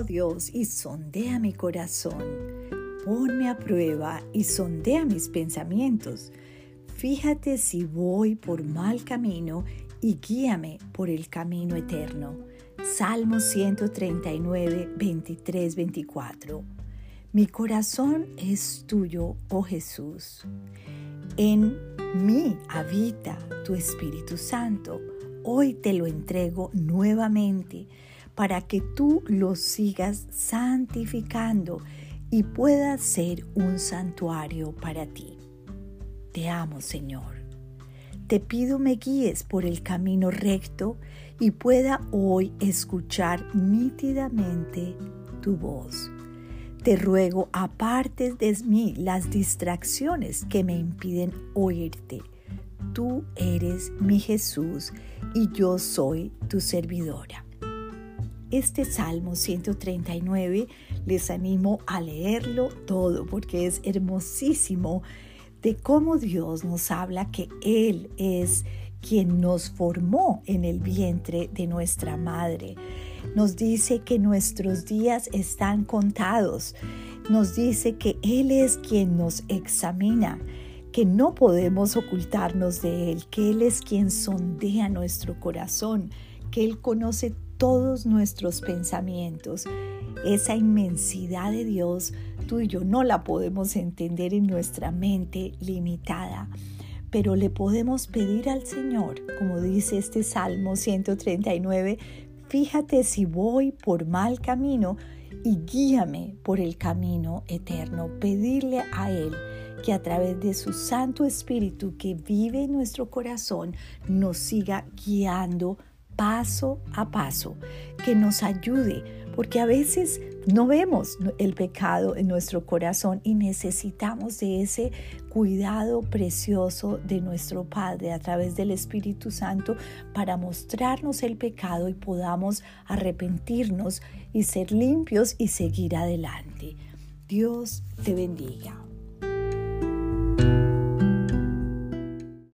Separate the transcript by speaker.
Speaker 1: oh Dios, y sondea mi corazón. Ponme a prueba y sondea mis pensamientos. Fíjate si voy por mal camino y guíame por el camino eterno. Salmo 139, 23, 24. Mi corazón es tuyo, oh Jesús. En mí habita tu Espíritu Santo. Hoy te lo entrego nuevamente para que tú lo sigas santificando y pueda ser un santuario para ti. Te amo, Señor. Te pido me guíes por el camino recto y pueda hoy escuchar nítidamente tu voz te ruego apartes de mí las distracciones que me impiden oírte. Tú eres mi Jesús y yo soy tu servidora. Este Salmo 139 les animo a leerlo todo porque es hermosísimo de cómo Dios nos habla que Él es quien nos formó en el vientre de nuestra madre nos dice que nuestros días están contados. Nos dice que Él es quien nos examina, que no podemos ocultarnos de Él, que Él es quien sondea nuestro corazón, que Él conoce todos nuestros pensamientos. Esa inmensidad de Dios, tú y yo no la podemos entender en nuestra mente limitada pero le podemos pedir al Señor, como dice este Salmo 139, Fíjate si voy por mal camino y guíame por el camino eterno. Pedirle a Él que a través de su Santo Espíritu que vive en nuestro corazón nos siga guiando paso a paso, que nos ayude, porque a veces no vemos el pecado en nuestro corazón y necesitamos de ese cuidado precioso de nuestro Padre a través del Espíritu Santo para mostrarnos el pecado y podamos arrepentirnos y ser limpios y seguir adelante. Dios te bendiga.